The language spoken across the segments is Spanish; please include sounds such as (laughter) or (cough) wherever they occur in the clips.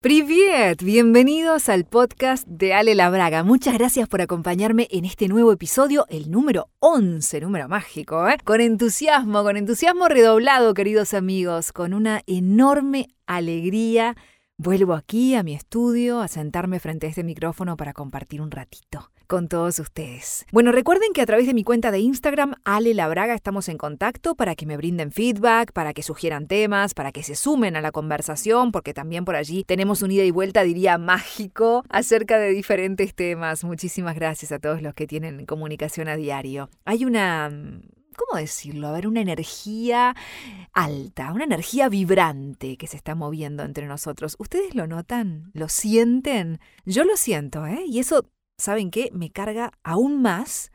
Privet, bienvenidos al podcast de Ale Labraga. Muchas gracias por acompañarme en este nuevo episodio, el número 11, número mágico, ¿eh? Con entusiasmo, con entusiasmo redoblado, queridos amigos, con una enorme alegría Vuelvo aquí a mi estudio a sentarme frente a este micrófono para compartir un ratito con todos ustedes. Bueno, recuerden que a través de mi cuenta de Instagram, Ale Labraga, estamos en contacto para que me brinden feedback, para que sugieran temas, para que se sumen a la conversación, porque también por allí tenemos un ida y vuelta, diría, mágico acerca de diferentes temas. Muchísimas gracias a todos los que tienen comunicación a diario. Hay una ¿cómo decirlo? A ver, una energía alta, una energía vibrante que se está moviendo entre nosotros. ¿Ustedes lo notan? ¿Lo sienten? Yo lo siento, ¿eh? Y eso, ¿saben qué? Me carga aún más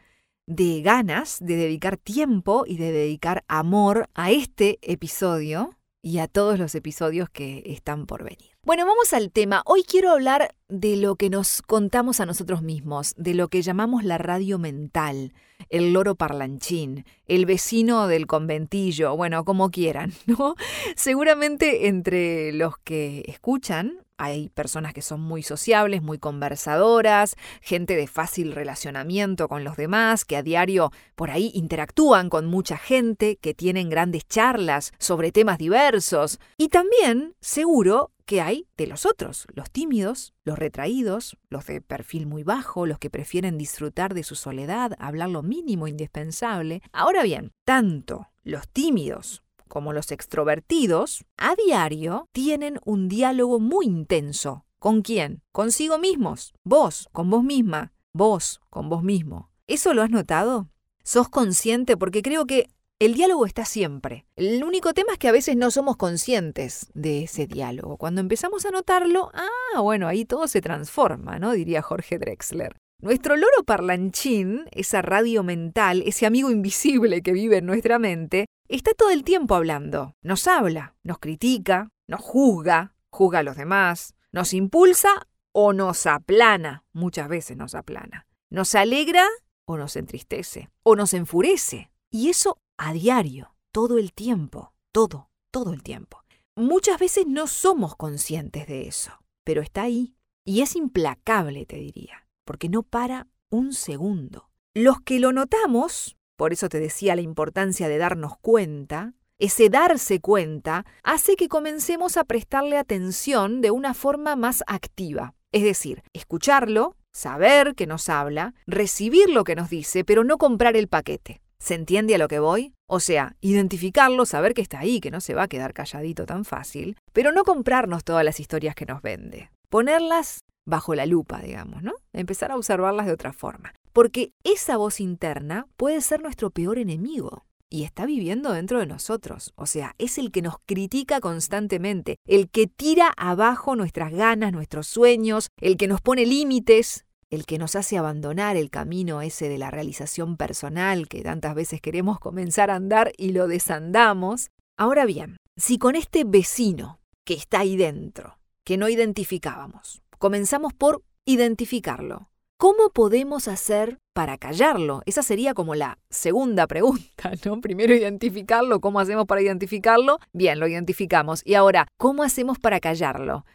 de ganas de dedicar tiempo y de dedicar amor a este episodio y a todos los episodios que están por venir. Bueno, vamos al tema. Hoy quiero hablar de lo que nos contamos a nosotros mismos, de lo que llamamos la radio mental, el loro parlanchín, el vecino del conventillo, bueno, como quieran, (laughs) ¿no? Seguramente entre los que escuchan hay personas que son muy sociables, muy conversadoras, gente de fácil relacionamiento con los demás, que a diario por ahí interactúan con mucha gente, que tienen grandes charlas sobre temas diversos. Y también, seguro, que hay de los otros, los tímidos, los retraídos, los de perfil muy bajo, los que prefieren disfrutar de su soledad, hablar lo mínimo indispensable. Ahora bien, tanto los tímidos como los extrovertidos, a diario tienen un diálogo muy intenso. ¿Con quién? Consigo mismos. Vos, con vos misma. Vos, con vos mismo. ¿Eso lo has notado? ¿Sos consciente? Porque creo que el diálogo está siempre. El único tema es que a veces no somos conscientes de ese diálogo. Cuando empezamos a notarlo, ah, bueno, ahí todo se transforma, ¿no? Diría Jorge Drexler. Nuestro loro parlanchín, esa radio mental, ese amigo invisible que vive en nuestra mente, está todo el tiempo hablando. Nos habla, nos critica, nos juzga, juzga a los demás, nos impulsa o nos aplana, muchas veces nos aplana. Nos alegra o nos entristece, o nos enfurece. Y eso a diario, todo el tiempo, todo, todo el tiempo. Muchas veces no somos conscientes de eso, pero está ahí. Y es implacable, te diría porque no para un segundo. Los que lo notamos, por eso te decía la importancia de darnos cuenta, ese darse cuenta hace que comencemos a prestarle atención de una forma más activa. Es decir, escucharlo, saber que nos habla, recibir lo que nos dice, pero no comprar el paquete. ¿Se entiende a lo que voy? O sea, identificarlo, saber que está ahí, que no se va a quedar calladito tan fácil, pero no comprarnos todas las historias que nos vende. Ponerlas bajo la lupa, digamos, ¿no? Empezar a observarlas de otra forma. Porque esa voz interna puede ser nuestro peor enemigo y está viviendo dentro de nosotros. O sea, es el que nos critica constantemente, el que tira abajo nuestras ganas, nuestros sueños, el que nos pone límites, el que nos hace abandonar el camino ese de la realización personal que tantas veces queremos comenzar a andar y lo desandamos. Ahora bien, si con este vecino que está ahí dentro, que no identificábamos, Comenzamos por identificarlo. ¿Cómo podemos hacer para callarlo? Esa sería como la segunda (laughs) pregunta, ¿no? Primero identificarlo, ¿cómo hacemos para identificarlo? Bien, lo identificamos. Y ahora, ¿cómo hacemos para callarlo?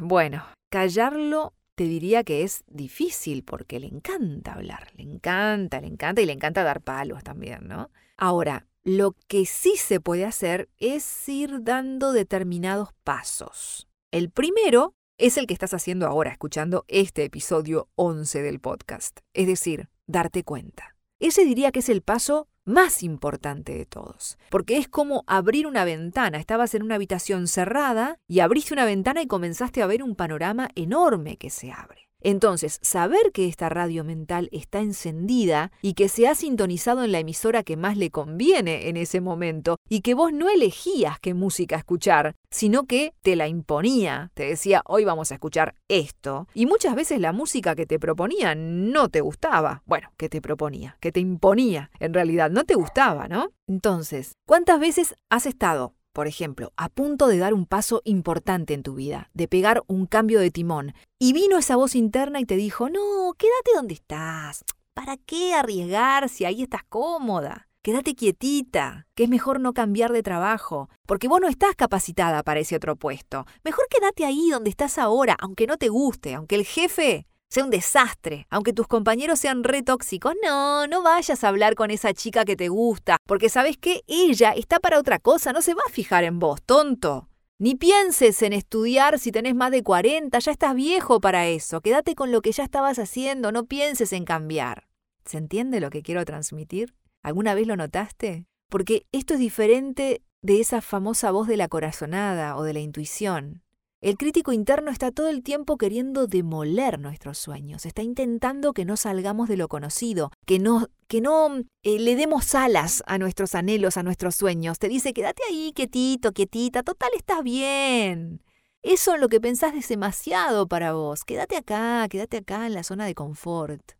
bueno, callarlo te diría que es difícil porque le encanta hablar, le encanta, le encanta y le encanta dar palos también, ¿no? Ahora, lo que sí se puede hacer es ir dando determinados pasos. El primero es el que estás haciendo ahora escuchando este episodio 11 del podcast, es decir, darte cuenta. Ese diría que es el paso más importante de todos, porque es como abrir una ventana. Estabas en una habitación cerrada y abriste una ventana y comenzaste a ver un panorama enorme que se abre. Entonces, saber que esta radio mental está encendida y que se ha sintonizado en la emisora que más le conviene en ese momento y que vos no elegías qué música escuchar, sino que te la imponía, te decía, hoy vamos a escuchar esto, y muchas veces la música que te proponía no te gustaba, bueno, que te proponía, que te imponía, en realidad no te gustaba, ¿no? Entonces, ¿cuántas veces has estado por ejemplo, a punto de dar un paso importante en tu vida, de pegar un cambio de timón, y vino esa voz interna y te dijo, no, quédate donde estás, ¿para qué arriesgar si ahí estás cómoda? quédate quietita, que es mejor no cambiar de trabajo, porque vos no estás capacitada para ese otro puesto. Mejor quédate ahí donde estás ahora, aunque no te guste, aunque el jefe sea un desastre, aunque tus compañeros sean re tóxicos, no, no vayas a hablar con esa chica que te gusta, porque sabes que ella está para otra cosa, no se va a fijar en vos, tonto. Ni pienses en estudiar si tenés más de 40, ya estás viejo para eso. Quédate con lo que ya estabas haciendo, no pienses en cambiar. ¿Se entiende lo que quiero transmitir? ¿Alguna vez lo notaste? Porque esto es diferente de esa famosa voz de la corazonada o de la intuición. El crítico interno está todo el tiempo queriendo demoler nuestros sueños, está intentando que no salgamos de lo conocido, que no, que no eh, le demos alas a nuestros anhelos, a nuestros sueños. Te dice, quédate ahí, quietito, quietita, total, estás bien. Eso es lo que pensás es demasiado para vos. Quédate acá, quédate acá en la zona de confort.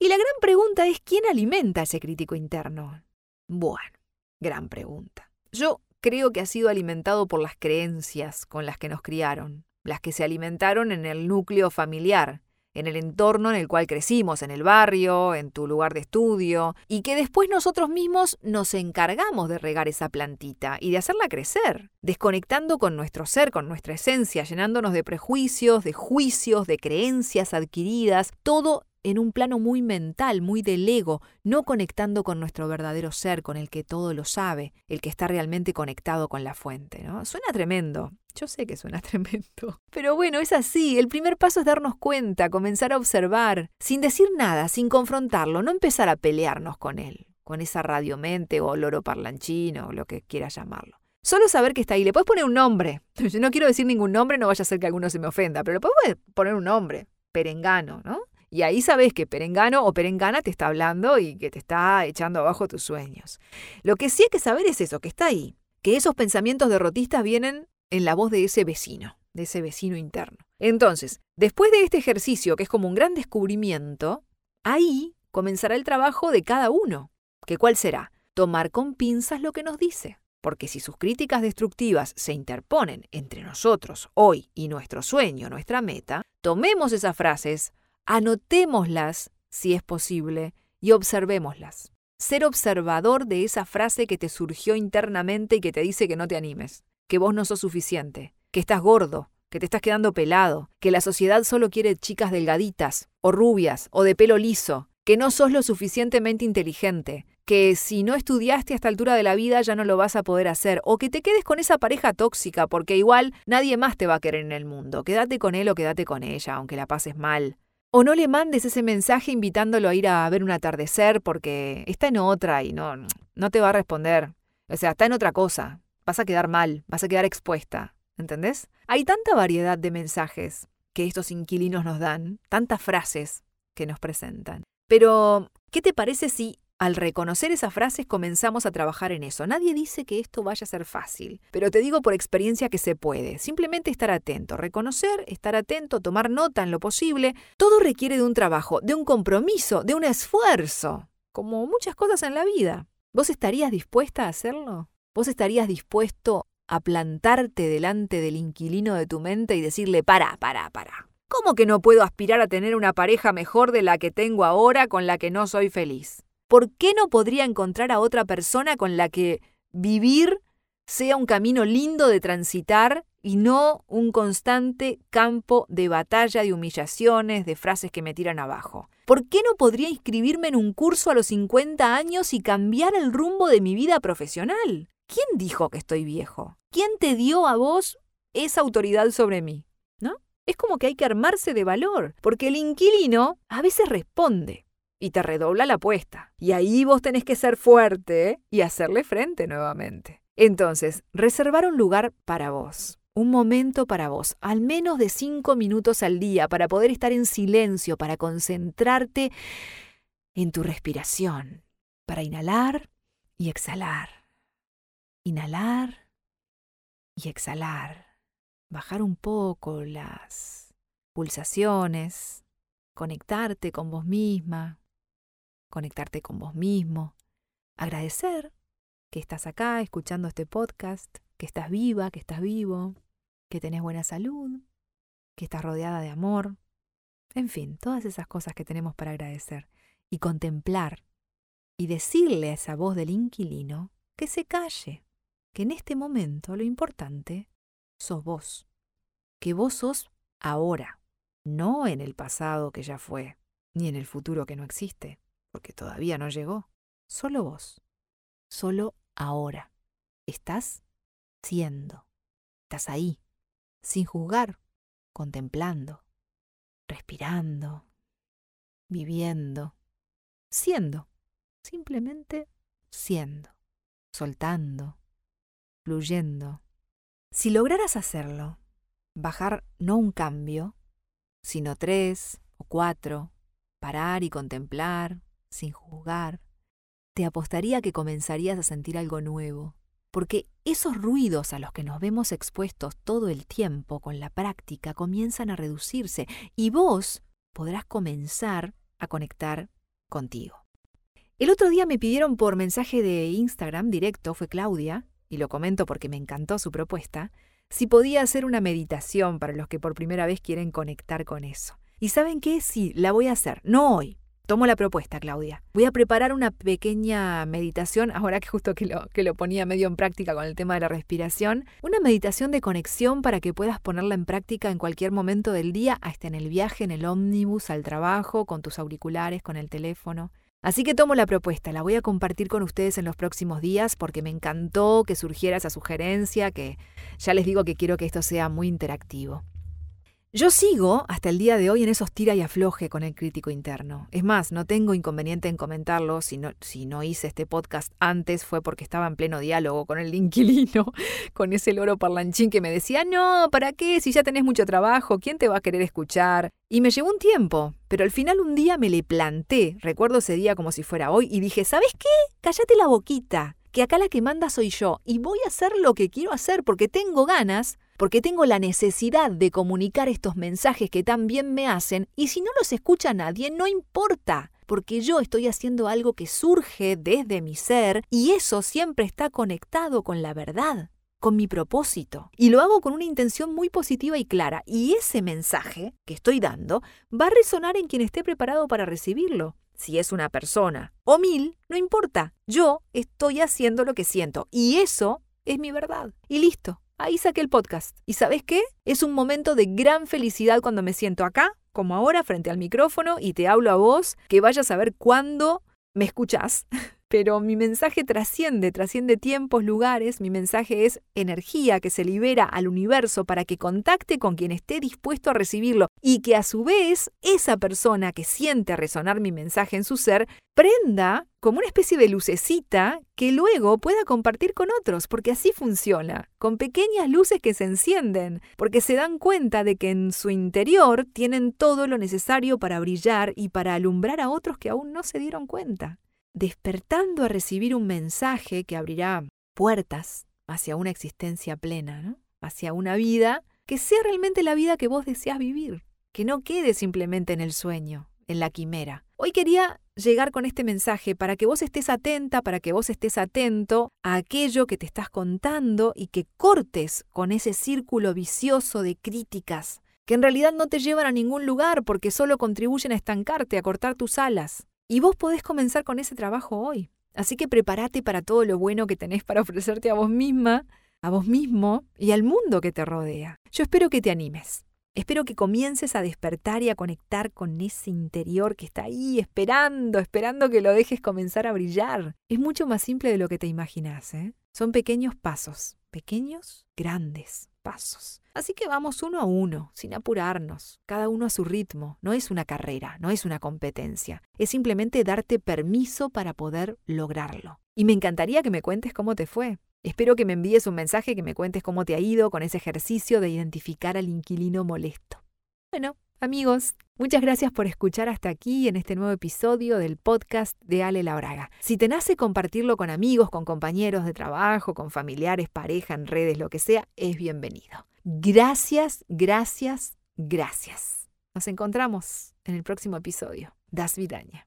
Y la gran pregunta es, ¿quién alimenta ese crítico interno? Bueno, gran pregunta. Yo creo que ha sido alimentado por las creencias con las que nos criaron, las que se alimentaron en el núcleo familiar, en el entorno en el cual crecimos, en el barrio, en tu lugar de estudio, y que después nosotros mismos nos encargamos de regar esa plantita y de hacerla crecer, desconectando con nuestro ser, con nuestra esencia, llenándonos de prejuicios, de juicios, de creencias adquiridas, todo en un plano muy mental, muy del ego, no conectando con nuestro verdadero ser, con el que todo lo sabe, el que está realmente conectado con la fuente, ¿no? Suena tremendo. Yo sé que suena (laughs) tremendo. Pero bueno, es así. El primer paso es darnos cuenta, comenzar a observar, sin decir nada, sin confrontarlo, no empezar a pelearnos con él, con esa radiomente o loro parlanchino o lo que quieras llamarlo. Solo saber que está ahí. Le puedes poner un nombre. (laughs) Yo no quiero decir ningún nombre, no vaya a ser que alguno se me ofenda, pero le puedes poner un nombre. Perengano, ¿no? Y ahí sabes que Perengano o Perengana te está hablando y que te está echando abajo tus sueños. Lo que sí hay que saber es eso, que está ahí, que esos pensamientos derrotistas vienen en la voz de ese vecino, de ese vecino interno. Entonces, después de este ejercicio, que es como un gran descubrimiento, ahí comenzará el trabajo de cada uno. ¿Que cuál será? Tomar con pinzas lo que nos dice. Porque si sus críticas destructivas se interponen entre nosotros hoy y nuestro sueño, nuestra meta, tomemos esas frases, Anotémoslas, si es posible, y observémoslas. Ser observador de esa frase que te surgió internamente y que te dice que no te animes, que vos no sos suficiente, que estás gordo, que te estás quedando pelado, que la sociedad solo quiere chicas delgaditas, o rubias, o de pelo liso, que no sos lo suficientemente inteligente, que si no estudiaste a esta altura de la vida ya no lo vas a poder hacer, o que te quedes con esa pareja tóxica, porque igual nadie más te va a querer en el mundo. Quédate con él o quédate con ella, aunque la pases mal. O no le mandes ese mensaje invitándolo a ir a ver un atardecer porque está en otra y no, no te va a responder. O sea, está en otra cosa. Vas a quedar mal, vas a quedar expuesta. ¿Entendés? Hay tanta variedad de mensajes que estos inquilinos nos dan, tantas frases que nos presentan. Pero, ¿qué te parece si al reconocer esas frases comenzamos a trabajar en eso. Nadie dice que esto vaya a ser fácil, pero te digo por experiencia que se puede. Simplemente estar atento, reconocer, estar atento, tomar nota en lo posible. Todo requiere de un trabajo, de un compromiso, de un esfuerzo, como muchas cosas en la vida. ¿Vos estarías dispuesta a hacerlo? ¿Vos estarías dispuesto a plantarte delante del inquilino de tu mente y decirle, para, para, para? ¿Cómo que no puedo aspirar a tener una pareja mejor de la que tengo ahora con la que no soy feliz? ¿Por qué no podría encontrar a otra persona con la que vivir sea un camino lindo de transitar y no un constante campo de batalla, de humillaciones, de frases que me tiran abajo? ¿Por qué no podría inscribirme en un curso a los 50 años y cambiar el rumbo de mi vida profesional? ¿Quién dijo que estoy viejo? ¿Quién te dio a vos esa autoridad sobre mí? ¿No? Es como que hay que armarse de valor, porque el inquilino a veces responde y te redobla la apuesta. Y ahí vos tenés que ser fuerte y hacerle frente nuevamente. Entonces, reservar un lugar para vos, un momento para vos, al menos de cinco minutos al día, para poder estar en silencio, para concentrarte en tu respiración, para inhalar y exhalar. Inhalar y exhalar. Bajar un poco las pulsaciones, conectarte con vos misma, conectarte con vos mismo, agradecer que estás acá escuchando este podcast, que estás viva, que estás vivo, que tenés buena salud, que estás rodeada de amor, en fin, todas esas cosas que tenemos para agradecer y contemplar y decirle a esa voz del inquilino que se calle, que en este momento lo importante sos vos, que vos sos ahora, no en el pasado que ya fue, ni en el futuro que no existe, porque todavía no llegó, solo vos, solo ahora. Estás siendo, estás ahí, sin juzgar, contemplando, respirando, viviendo, siendo, simplemente siendo, soltando, fluyendo. Si lograras hacerlo, bajar no un cambio, sino tres o cuatro, parar y contemplar, sin juzgar, te apostaría que comenzarías a sentir algo nuevo, porque esos ruidos a los que nos vemos expuestos todo el tiempo con la práctica comienzan a reducirse y vos podrás comenzar a conectar contigo. El otro día me pidieron por mensaje de Instagram directo, fue Claudia, y lo comento porque me encantó su propuesta, si podía hacer una meditación para los que por primera vez quieren conectar con eso. ¿Y saben qué? Sí, la voy a hacer. No hoy, Tomo la propuesta, Claudia. Voy a preparar una pequeña meditación, ahora que justo que lo, que lo ponía medio en práctica con el tema de la respiración, una meditación de conexión para que puedas ponerla en práctica en cualquier momento del día, hasta en el viaje, en el ómnibus, al trabajo, con tus auriculares, con el teléfono. Así que tomo la propuesta, la voy a compartir con ustedes en los próximos días porque me encantó que surgiera esa sugerencia, que ya les digo que quiero que esto sea muy interactivo. Yo sigo hasta el día de hoy en esos tira y afloje con el crítico interno. Es más, no tengo inconveniente en comentarlo. Si no, si no hice este podcast antes fue porque estaba en pleno diálogo con el inquilino, (laughs) con ese loro parlanchín que me decía, no, ¿para qué? Si ya tenés mucho trabajo, ¿quién te va a querer escuchar? Y me llevó un tiempo, pero al final un día me le planté, recuerdo ese día como si fuera hoy, y dije, ¿sabes qué? Cállate la boquita, que acá la que manda soy yo, y voy a hacer lo que quiero hacer porque tengo ganas porque tengo la necesidad de comunicar estos mensajes que tan bien me hacen y si no los escucha nadie, no importa, porque yo estoy haciendo algo que surge desde mi ser y eso siempre está conectado con la verdad con mi propósito. Y lo hago con una intención muy positiva y clara. Y ese mensaje que estoy dando va a resonar en quien esté preparado para recibirlo. Si es una persona o mil, no importa. Yo estoy haciendo lo que siento. Y eso es mi verdad. Y listo. Ahí saqué el podcast. ¿Y sabes qué? Es un momento de gran felicidad cuando me siento acá, como ahora, frente al micrófono y te hablo a vos, que vayas a ver cuándo me escuchás. (laughs) Pero mi mensaje trasciende, trasciende tiempos, lugares. Mi mensaje es energía que se libera al universo para que contacte con quien esté dispuesto a recibirlo y que a su vez esa persona que siente resonar mi mensaje en su ser prenda como una especie de lucecita que luego pueda compartir con otros, porque así funciona, con pequeñas luces que se encienden, porque se dan cuenta de que en su interior tienen todo lo necesario para brillar y para alumbrar a otros que aún no se dieron cuenta, despertando a recibir un mensaje que abrirá puertas hacia una existencia plena, hacia una vida que sea realmente la vida que vos deseas vivir, que no quede simplemente en el sueño, en la quimera. Hoy quería llegar con este mensaje para que vos estés atenta, para que vos estés atento a aquello que te estás contando y que cortes con ese círculo vicioso de críticas que en realidad no te llevan a ningún lugar porque solo contribuyen a estancarte, a cortar tus alas. Y vos podés comenzar con ese trabajo hoy. Así que prepárate para todo lo bueno que tenés para ofrecerte a vos misma, a vos mismo y al mundo que te rodea. Yo espero que te animes. Espero que comiences a despertar y a conectar con ese interior que está ahí esperando, esperando que lo dejes comenzar a brillar. Es mucho más simple de lo que te imaginas, ¿eh? Son pequeños pasos, pequeños, grandes pasos. Así que vamos uno a uno, sin apurarnos, cada uno a su ritmo. No es una carrera, no es una competencia, es simplemente darte permiso para poder lograrlo. Y me encantaría que me cuentes cómo te fue. Espero que me envíes un mensaje que me cuentes cómo te ha ido con ese ejercicio de identificar al inquilino molesto. Bueno, amigos, muchas gracias por escuchar hasta aquí en este nuevo episodio del podcast de Ale Labraga. Si te nace compartirlo con amigos, con compañeros de trabajo, con familiares, pareja, en redes, lo que sea, es bienvenido. Gracias, gracias, gracias. Nos encontramos en el próximo episodio. Das Vidaña.